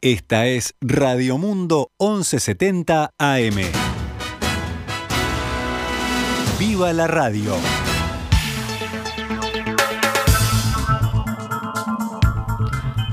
Esta es Radio Mundo 1170 AM. ¡Viva la radio!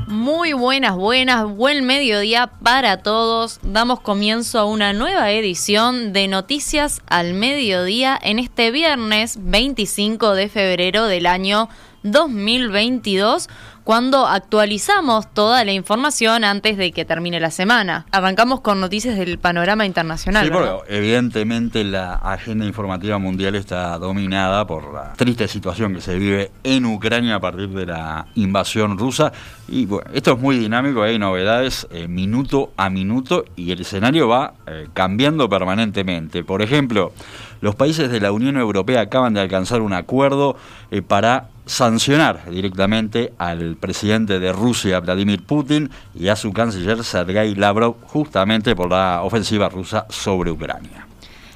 Muy buenas, buenas, buen mediodía para todos. Damos comienzo a una nueva edición de Noticias al Mediodía en este viernes 25 de febrero del año 2022 cuando actualizamos toda la información antes de que termine la semana. Arrancamos con noticias del panorama internacional. Sí, porque evidentemente la agenda informativa mundial está dominada por la triste situación que se vive en Ucrania a partir de la invasión rusa. Y bueno, esto es muy dinámico, hay novedades eh, minuto a minuto y el escenario va eh, cambiando permanentemente. Por ejemplo, los países de la Unión Europea acaban de alcanzar un acuerdo eh, para sancionar directamente al presidente de Rusia, Vladimir Putin, y a su canciller Sergei Lavrov, justamente por la ofensiva rusa sobre Ucrania.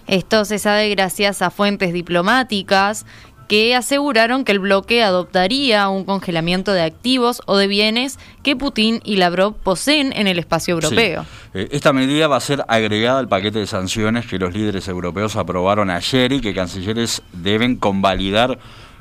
Esto se sabe gracias a fuentes diplomáticas que aseguraron que el bloque adoptaría un congelamiento de activos o de bienes que Putin y Lavrov poseen en el espacio europeo. Eh, esta medida va a ser agregada al paquete de sanciones que los líderes europeos aprobaron ayer y que cancilleres deben convalidar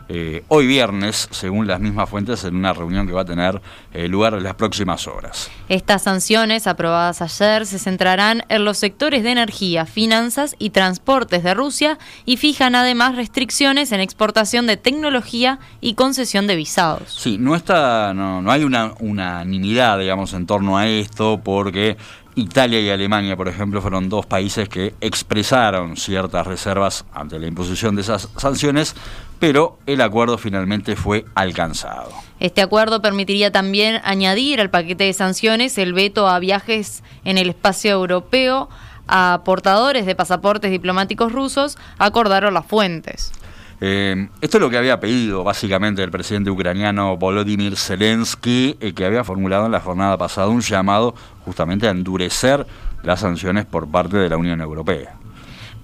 eh, hoy viernes, según las mismas fuentes, en una reunión que va a tener eh, lugar en las próximas horas. Estas sanciones aprobadas ayer se centrarán en los sectores de energía, finanzas y transportes de Rusia y fijan además restricciones en exportación de tecnología y concesión de visados. Sí, no, está, no, no hay una unanimidad, digamos, en torno a esto, porque Italia y Alemania, por ejemplo, fueron dos países que expresaron ciertas reservas ante la imposición de esas sanciones, pero el acuerdo finalmente fue alcanzado. Este acuerdo permitiría también añadir al paquete de sanciones el veto a viajes en el espacio europeo a portadores de pasaportes diplomáticos rusos, acordaron las fuentes. Eh, esto es lo que había pedido básicamente el presidente ucraniano Volodymyr Zelensky, eh, que había formulado en la jornada pasada un llamado justamente a endurecer las sanciones por parte de la Unión Europea.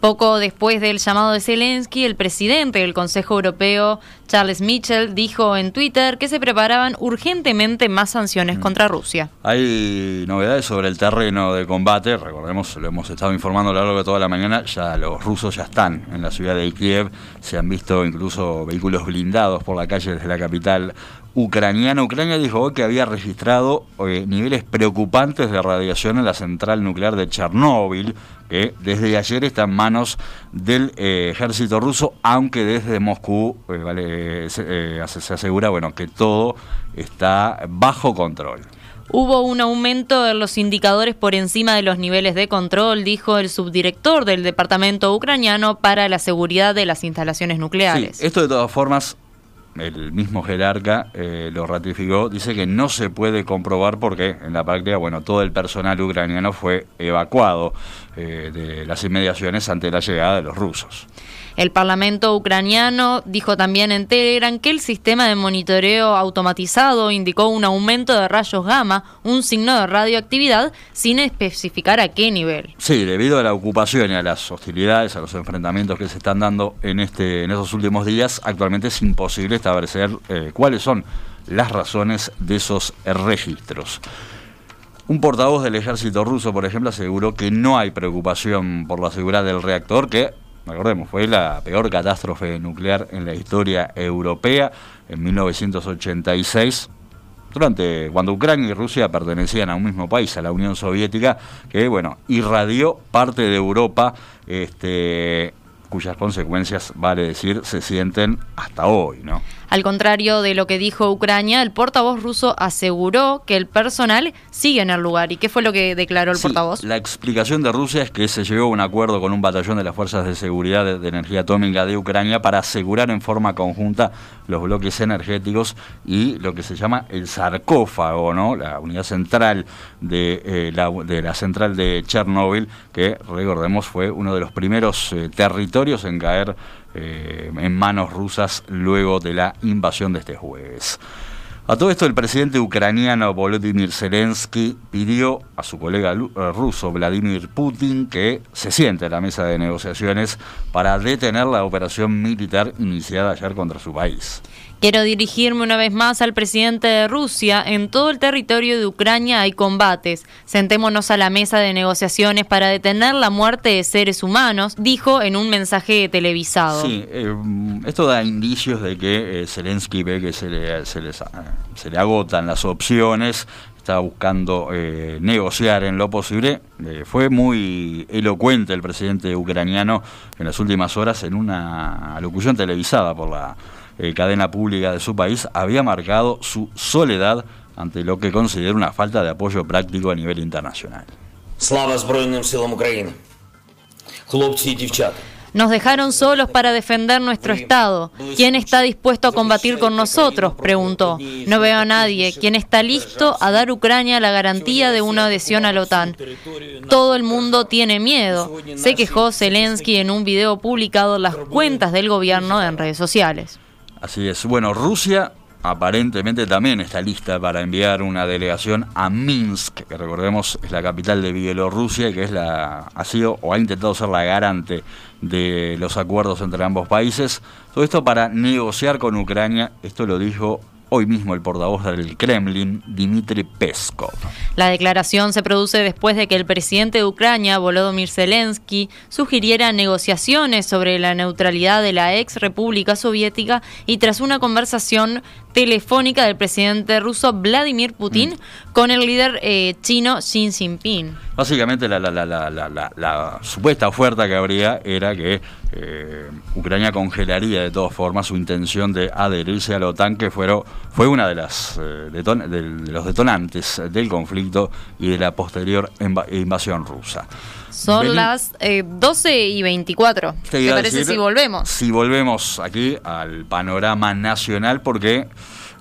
Poco después del llamado de Zelensky, el presidente del Consejo Europeo, Charles Michel, dijo en Twitter que se preparaban urgentemente más sanciones mm. contra Rusia. Hay novedades sobre el terreno de combate, recordemos, lo hemos estado informando a lo largo de toda la mañana, ya los rusos ya están en la ciudad de Kiev, se han visto incluso vehículos blindados por la calle desde la capital ucraniana. Ucrania dijo que había registrado eh, niveles preocupantes de radiación en la central nuclear de Chernóbil, que desde ayer está en manos del eh, ejército ruso, aunque desde Moscú eh, se, se asegura bueno, que todo está bajo control. Hubo un aumento de los indicadores por encima de los niveles de control, dijo el subdirector del Departamento ucraniano para la seguridad de las instalaciones nucleares. esto de todas formas el mismo jerarca eh, lo ratificó, dice que no se puede comprobar porque en la práctica, bueno, todo el personal ucraniano fue evacuado eh, de las inmediaciones ante la llegada de los rusos. El Parlamento ucraniano dijo también en Telegram que el sistema de monitoreo automatizado indicó un aumento de rayos gamma, un signo de radioactividad, sin especificar a qué nivel. Sí, debido a la ocupación y a las hostilidades, a los enfrentamientos que se están dando en, este, estos últimos días, actualmente es imposible establecer eh, cuáles son las razones de esos registros. Un portavoz del ejército ruso, por ejemplo, aseguró que no hay preocupación por la seguridad del reactor, que recordemos, fue la peor catástrofe nuclear en la historia europea en 1986, durante cuando Ucrania y Rusia pertenecían a un mismo país, a la Unión Soviética, que bueno, irradió parte de Europa, este, cuyas consecuencias, vale decir, se sienten hasta hoy, ¿no? Al contrario de lo que dijo Ucrania, el portavoz ruso aseguró que el personal sigue en el lugar. ¿Y qué fue lo que declaró el portavoz? La explicación de Rusia es que se llegó a un acuerdo con un batallón de las Fuerzas de Seguridad de, Energía Atómica de Ucrania para asegurar en forma conjunta los bloques energéticos y lo que se llama el sarcófago, ¿no? la unidad central de, eh, la, de la central de Chernóbil, que recordemos fue uno de los primeros eh, territorios en caer eh, en manos rusas luego de la invasión de este jueves. A todo esto, el presidente ucraniano Volodymyr Zelensky pidió a su colega eh, ruso Vladimir Putin que se siente a la mesa de negociaciones para detener la operación militar iniciada ayer contra su país Quiero dirigirme una vez más al presidente de Rusia. En todo el territorio de Ucrania hay combates. Sentémonos a la mesa de negociaciones para detener la muerte de seres humanos, dijo en un mensaje televisado. Sí, eh, esto da indicios de que eh, Zelensky ve que se le, se, se le agotan las opciones está buscando eh, negociar en lo posible. Eh, fue muy elocuente el presidente ucraniano en las últimas horas en una locución televisada por la eh, cadena pública de su país había marcado su soledad ante lo que considera una falta de apoyo práctico a nivel internacional. Nos dejaron solos para defender nuestro Estado. ¿Quién está dispuesto a combatir con nosotros? preguntó. No veo a nadie. ¿Quién está listo a dar a Ucrania la garantía de una adhesión a la OTAN? Todo el mundo tiene miedo, se quejó Zelensky en un video publicado en las cuentas del gobierno en redes sociales. Así es. Bueno, Rusia aparentemente también está lista para enviar una delegación a Minsk, que recordemos es la capital de Bielorrusia y que es la, ha sido o ha intentado ser la garante de los acuerdos entre ambos países. Todo esto para negociar con Ucrania, esto lo dijo hoy mismo el portavoz del Kremlin, Dmitry Peskov. La declaración se produce después de que el presidente de Ucrania, Volodymyr Zelensky, sugiriera negociaciones sobre la neutralidad de la ex República Soviética y tras una conversación telefónica del presidente ruso Vladimir Putin mm. con el líder eh, chino Xi Jinping. Básicamente la, la, supuesta oferta que habría era que eh, Ucrania congelaría de todas formas su intención de adherirse a la OTAN, que fueron, fue una de, las, eh, de, los detonantes del conflicto y de la posterior invasión rusa. Son las 12 y 24. ¿Qué parece si volvemos? Si volvemos aquí al panorama nacional, porque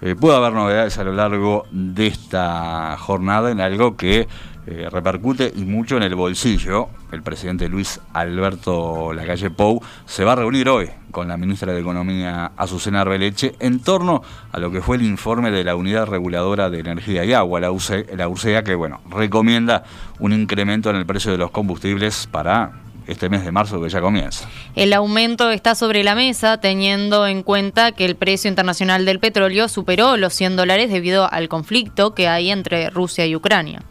eh, puede haber novedades a lo largo de esta jornada en algo que eh, repercute y mucho en el bolsillo. El presidente Luis Alberto Lacalle Pou se va a reunir hoy con la ministra de Economía Azucena Arbeleche en torno a lo que fue el informe de la Unidad Reguladora de Energía y Agua, la, la UCEA, que bueno, recomienda un incremento en el precio de los combustibles para este mes de marzo que ya comienza. El aumento está sobre la mesa teniendo en cuenta que el precio internacional del petróleo superó los 100 dólares debido al conflicto que hay entre Rusia y Ucrania.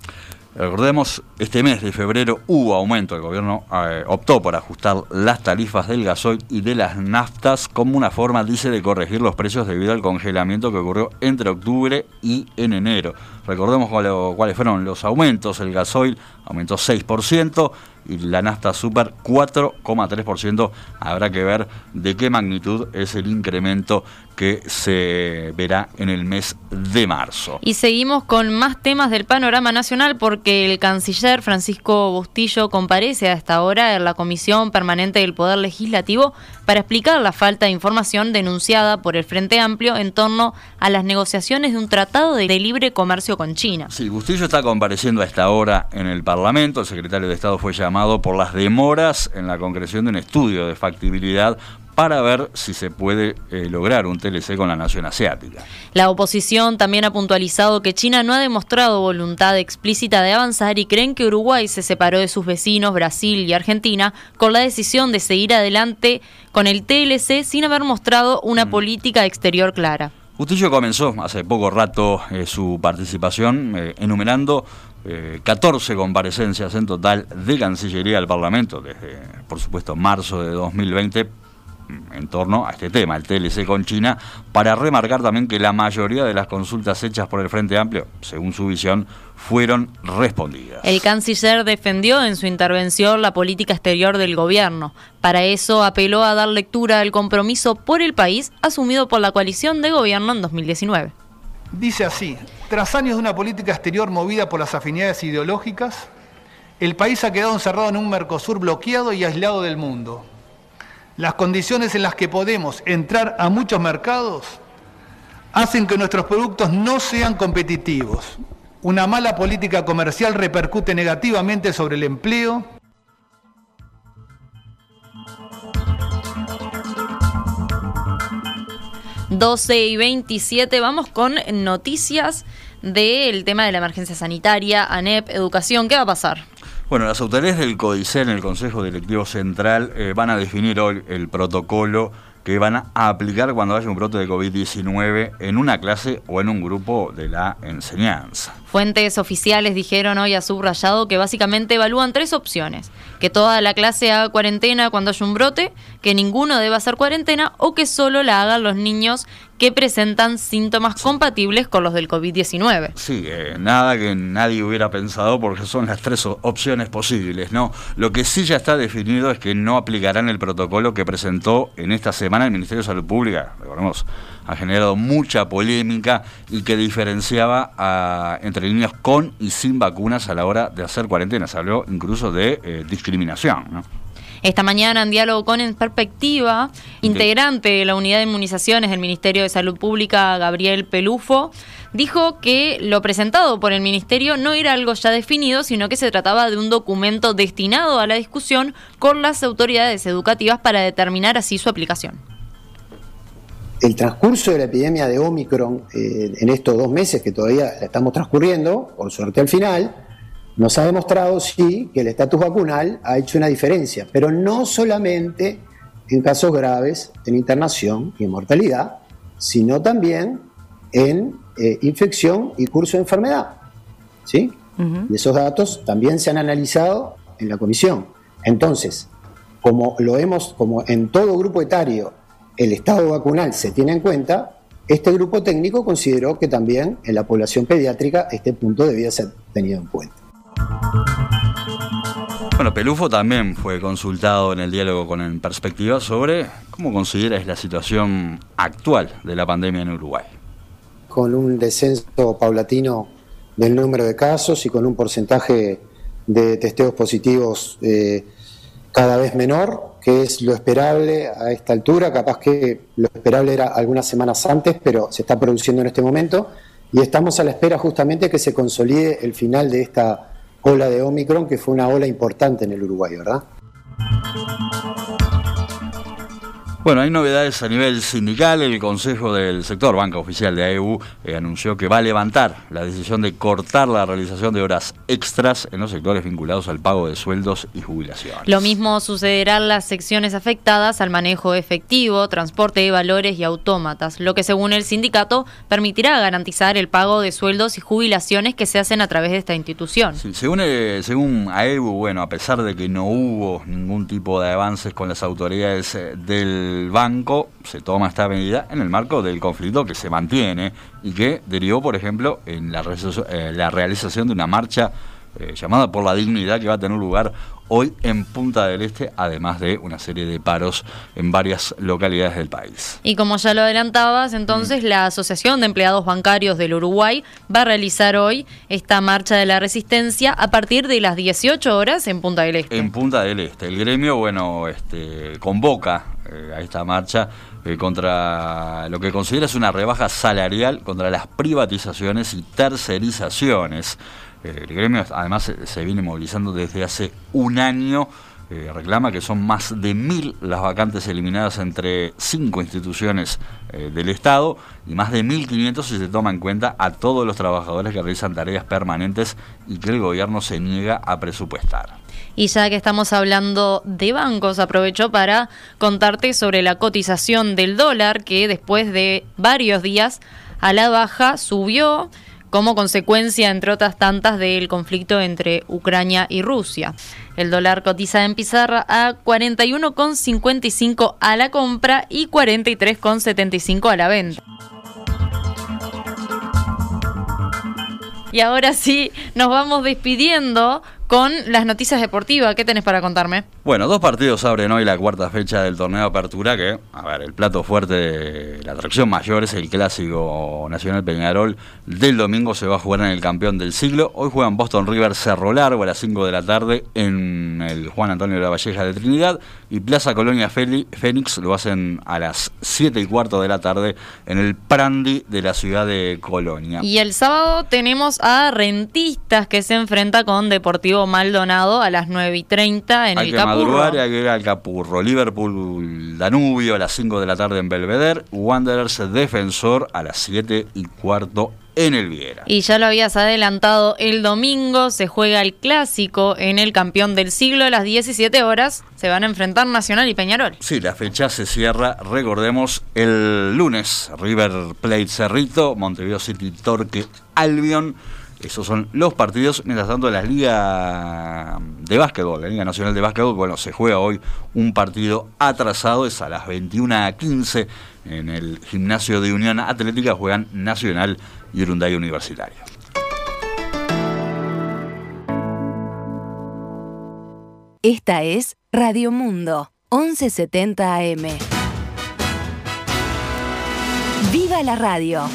Recordemos, este mes de febrero hubo aumento. El gobierno eh, optó por ajustar las tarifas del gasoil y de las naftas como una forma, dice, de corregir los precios debido al congelamiento que ocurrió entre octubre y en enero. Recordemos cuáles fueron los aumentos. El gasoil aumentó 6%, y la nafta super 4,3%. Habrá que ver de qué magnitud es el incremento que se verá en el mes de marzo. Y seguimos con más temas del panorama nacional porque el canciller Francisco Bustillo comparece a esta hora en la Comisión Permanente del Poder Legislativo para explicar la falta de información denunciada por el Frente Amplio en torno a las negociaciones de un tratado de libre comercio con China. Sí, Bustillo está compareciendo a esta hora en el Parlamento. El secretario de Estado fue llamado por las demoras en la concreción de un estudio de factibilidad para ver si se puede eh, lograr un TLC con la nación asiática. La oposición también ha puntualizado que China no ha demostrado voluntad explícita de avanzar y creen que Uruguay se separó de sus vecinos Brasil y Argentina con la decisión de seguir adelante con el TLC sin haber mostrado una mm. política exterior clara. Justillo comenzó hace poco rato eh, su participación eh, enumerando 14 comparecencias en total de Cancillería del Parlamento desde, por supuesto, marzo de 2020 en torno a este tema, el TLC con China, para remarcar también que la mayoría de las consultas hechas por el Frente Amplio, según su visión, fueron respondidas. El canciller defendió en su intervención la política exterior del gobierno. Para eso apeló a dar lectura al compromiso por el país asumido por la coalición de gobierno en 2019. Dice así, tras años de una política exterior movida por las afinidades ideológicas, el país ha quedado encerrado en un Mercosur bloqueado y aislado del mundo las condiciones en las que podemos entrar a muchos mercados hacen que nuestros productos no sean competitivos. Una mala política comercial repercute negativamente sobre el empleo. ...12 y 27, vamos con noticias del tema de la emergencia sanitaria, ANEP, educación, ¿qué va a pasar? Bueno, las autoridades del CODICEL en el Consejo Directivo Central eh, van a definir hoy el protocolo que van a aplicar cuando haya un brote de COVID-19 en una clase o en un grupo de la enseñanza. Fuentes oficiales dijeron hoy a subrayado que básicamente evalúan tres opciones. Que toda la clase haga cuarentena cuando haya un brote, que ninguno deba hacer cuarentena o que solo la hagan los niños que presentan síntomas compatibles con los del COVID-19. Sí, eh, nada que nadie hubiera pensado porque son las tres opciones posibles, ¿no? Lo que sí ya está definido es que no aplicarán el protocolo que presentó en esta semana el Ministerio de Salud Pública. Recordemos, ha generado mucha polémica y que diferenciaba entre niños con y sin vacunas a la hora de hacer cuarentena. Se habló incluso de eh, discriminación, ¿no? Esta mañana, en diálogo con En Perspectiva, integrante de la unidad de inmunizaciones del Ministerio de Salud Pública, Gabriel Pelufo, dijo que lo presentado por el Ministerio no era algo ya definido, sino que se trataba de un documento destinado a la discusión con las autoridades educativas para determinar así su aplicación. El transcurso de la epidemia de Omicron eh, en estos dos meses que todavía estamos transcurriendo, por suerte al final, nos ha demostrado, sí, que el estatus vacunal ha hecho una diferencia, pero no solamente en casos graves, en internación y en mortalidad, sino también en eh, infección y curso de enfermedad. ¿sí? Y esos datos también se han analizado en la comisión. Entonces, como lo hemos, como en todo grupo etario, el estado vacunal se tiene en cuenta, este grupo técnico consideró que también en la población pediátrica este punto debía ser tenido en cuenta. Bueno, Pelufo también fue consultado en el diálogo con En Perspectiva sobre cómo considera la situación actual de la pandemia en Uruguay. Con un descenso paulatino del número de casos y con un porcentaje de testeos positivos eh, cada vez menor, que es lo esperable a esta altura, capaz que lo esperable era algunas semanas antes, pero se está produciendo en este momento, y estamos a la espera justamente que se consolide el final de esta ola de Omicron, que fue una ola importante en el Uruguay, ¿verdad? Bueno, hay novedades a nivel sindical. El Consejo del Sector Banca Oficial de AEU eh, anunció que va a levantar la decisión de cortar la realización de horas extras en los sectores vinculados al pago de sueldos y jubilaciones. Lo mismo sucederá en las secciones afectadas al manejo efectivo, transporte de valores y autómatas, lo que según el sindicato permitirá garantizar el pago de sueldos y jubilaciones que se hacen a través de esta institución. según, eh, según AEU, bueno, a pesar de que no hubo ningún tipo de avances con las autoridades eh, del el banco se toma esta medida en el marco del conflicto que se mantiene y que derivó, por ejemplo, en la, eh, realización de una marcha eh, llamada por la dignidad que va a tener lugar hoy en Punta del Este, además de una serie de paros en varias localidades del país. Y como ya lo adelantabas, entonces mm. la Asociación de Empleados Bancarios del Uruguay va a realizar hoy esta marcha de la resistencia a partir de las 18 horas en Punta del Este. En Punta del Este. El gremio, bueno, este, convoca eh, a esta marcha eh, contra lo que considera es una rebaja salarial contra las privatizaciones y tercerizaciones. Eh, el gremio además se, viene movilizando desde hace un año. reclama que son más de mil las vacantes eliminadas entre cinco instituciones del Estado y más de 1.500 si se toma en cuenta a todos los trabajadores que realizan tareas permanentes y que el gobierno se niega a presupuestar. Y ya que estamos hablando de bancos, aprovecho para contarte sobre la cotización del dólar que después de varios días a la baja subió como consecuencia, entre otras tantas, del conflicto entre Ucrania y Rusia. El dólar cotiza en pizarra a 41,55 a la compra y 43,75 a la venta. Y ahora sí, nos vamos despidiendo con las noticias deportivas. ¿Qué tenés para contarme? Bueno, dos partidos abren hoy la cuarta fecha del torneo de apertura, que, a ver, el plato fuerte, de la atracción mayor es el clásico Nacional Peñarol. Del domingo se va a jugar en el campeón del siglo. Hoy juegan Boston River Cerro Largo a las 5 de la tarde en el Juan Antonio de la Valleja de Trinidad y Plaza Colonia Fénix lo hacen a las 7 y cuarto de la tarde en el Prandi de la ciudad de Colonia. Y el sábado tenemos a Rentistas que se enfrenta con Deportivo Maldonado a las 9 y 30 en hay el que Madrugar, hay que ir al Capurro. Liverpool Danubio a las 5 de la tarde en Belvedere. Wanderers Defensor a las 7 y cuarto en el Viera. Y ya lo habías adelantado, el domingo se juega el clásico en el campeón del siglo a las 17 horas. Se van a enfrentar Nacional y Peñarol. Sí, la fecha se cierra, recordemos, el lunes. River Plate Cerrito, Montevideo City Torque Albion. Esos son los partidos. Mientras tanto, la Liga de Básquetbol, la Liga Nacional de Básquetbol, bueno, se juega hoy un partido atrasado, es a las 21 a 15 en el gimnasio de Unión Atlética, juegan Nacional y Urunday Universitario. Esta es Radio Mundo, 1170 AM. ¡Viva la radio!